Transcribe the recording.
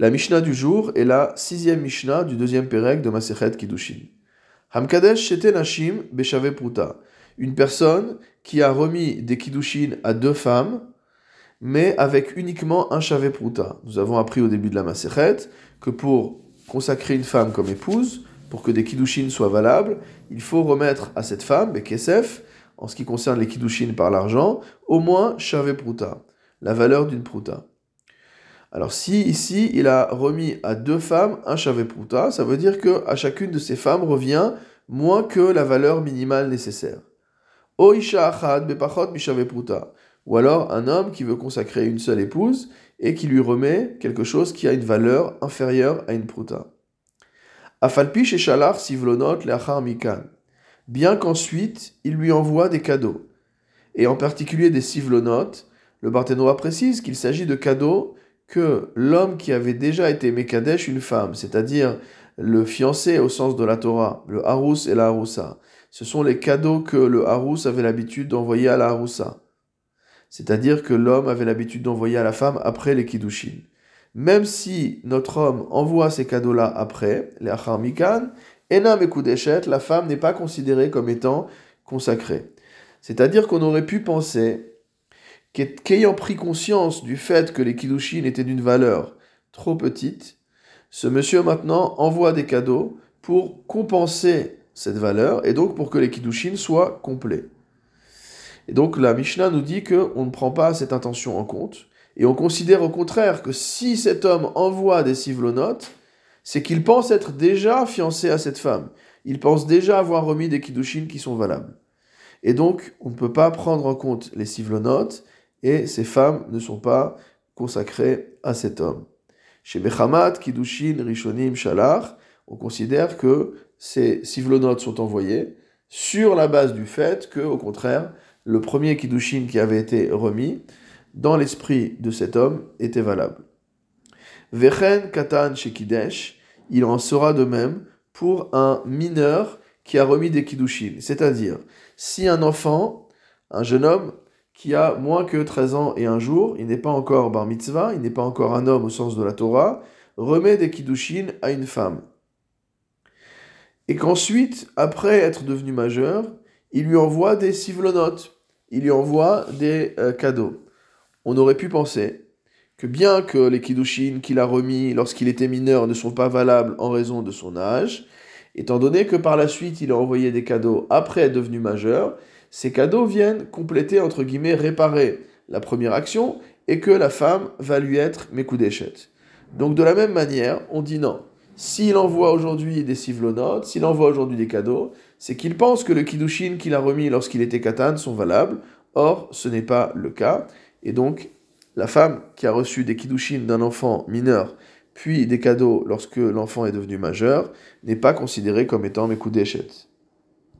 La Mishnah du jour est la sixième Mishnah du deuxième Pérec de Masechet Kiddushin. Hamkadesh Shete Nashim Beshave Pruta. Une personne qui a remis des Kiddushin à deux femmes, mais avec uniquement un Shave Pruta. Nous avons appris au début de la Masechet que pour consacrer une femme comme épouse, pour que des Kiddushin soient valables, il faut remettre à cette femme, Bekesef, en ce qui concerne les Kiddushin par l'argent, au moins Shave Pruta, la valeur d'une Pruta. Alors si ici il a remis à deux femmes un pruta, ça veut dire que à chacune de ces femmes revient moins que la valeur minimale nécessaire. Ou alors un homme qui veut consacrer une seule épouse et qui lui remet quelque chose qui a une valeur inférieure à une pruta. Afalpi shalach sivlonot leachar mikan. Bien qu'ensuite il lui envoie des cadeaux. Et en particulier des sivlonot, le Barthénois précise qu'il s'agit de cadeaux que l'homme qui avait déjà été Mekadesh une femme, c'est-à-dire le fiancé au sens de la Torah, le Harous et la Haroussa, ce sont les cadeaux que le Harous avait l'habitude d'envoyer à la Haroussa. C'est-à-dire que l'homme avait l'habitude d'envoyer à la femme après les Kiddushin. Même si notre homme envoie ces cadeaux-là après, les Achar Mikan, Enam et la femme n'est pas considérée comme étant consacrée. C'est-à-dire qu'on aurait pu penser qu'ayant pris conscience du fait que les Kiddushin étaient d'une valeur trop petite, ce monsieur maintenant envoie des cadeaux pour compenser cette valeur et donc pour que les Kiddushin soient complets. Et donc la Mishnah nous dit qu'on ne prend pas cette intention en compte et on considère au contraire que si cet homme envoie des sivlonotes, c'est qu'il pense être déjà fiancé à cette femme. Il pense déjà avoir remis des Kiddushin qui sont valables. Et donc, on ne peut pas prendre en compte les sivlonotes et ces femmes ne sont pas consacrées à cet homme. Chez Bechamat, Kiddushin, Rishonim, Shalach, on considère que ces sivlonotes sont envoyés sur la base du fait que, au contraire, le premier Kiddushin qui avait été remis, dans l'esprit de cet homme, était valable. Vechen Katan Shekidesh, il en sera de même pour un mineur qui a remis des Kiddushin. C'est-à-dire, si un enfant, un jeune homme, qui a moins que 13 ans et un jour, il n'est pas encore bar mitzvah, il n'est pas encore un homme au sens de la Torah, remet des kiddushin à une femme. Et qu'ensuite, après être devenu majeur, il lui envoie des sivlonotes, il lui envoie des euh, cadeaux. On aurait pu penser que bien que les kiddushin qu'il a remis lorsqu'il était mineur ne sont pas valables en raison de son âge, étant donné que par la suite il a envoyé des cadeaux après être devenu majeur, ces cadeaux viennent compléter, entre guillemets, réparer la première action et que la femme va lui être d'échette. Donc de la même manière, on dit non. S'il envoie aujourd'hui des sivlonotes, s'il envoie aujourd'hui des cadeaux, c'est qu'il pense que le kiddushin qu'il a remis lorsqu'il était katan sont valables. Or, ce n'est pas le cas. Et donc, la femme qui a reçu des kiddushin d'un enfant mineur, puis des cadeaux lorsque l'enfant est devenu majeur, n'est pas considérée comme étant d'échette.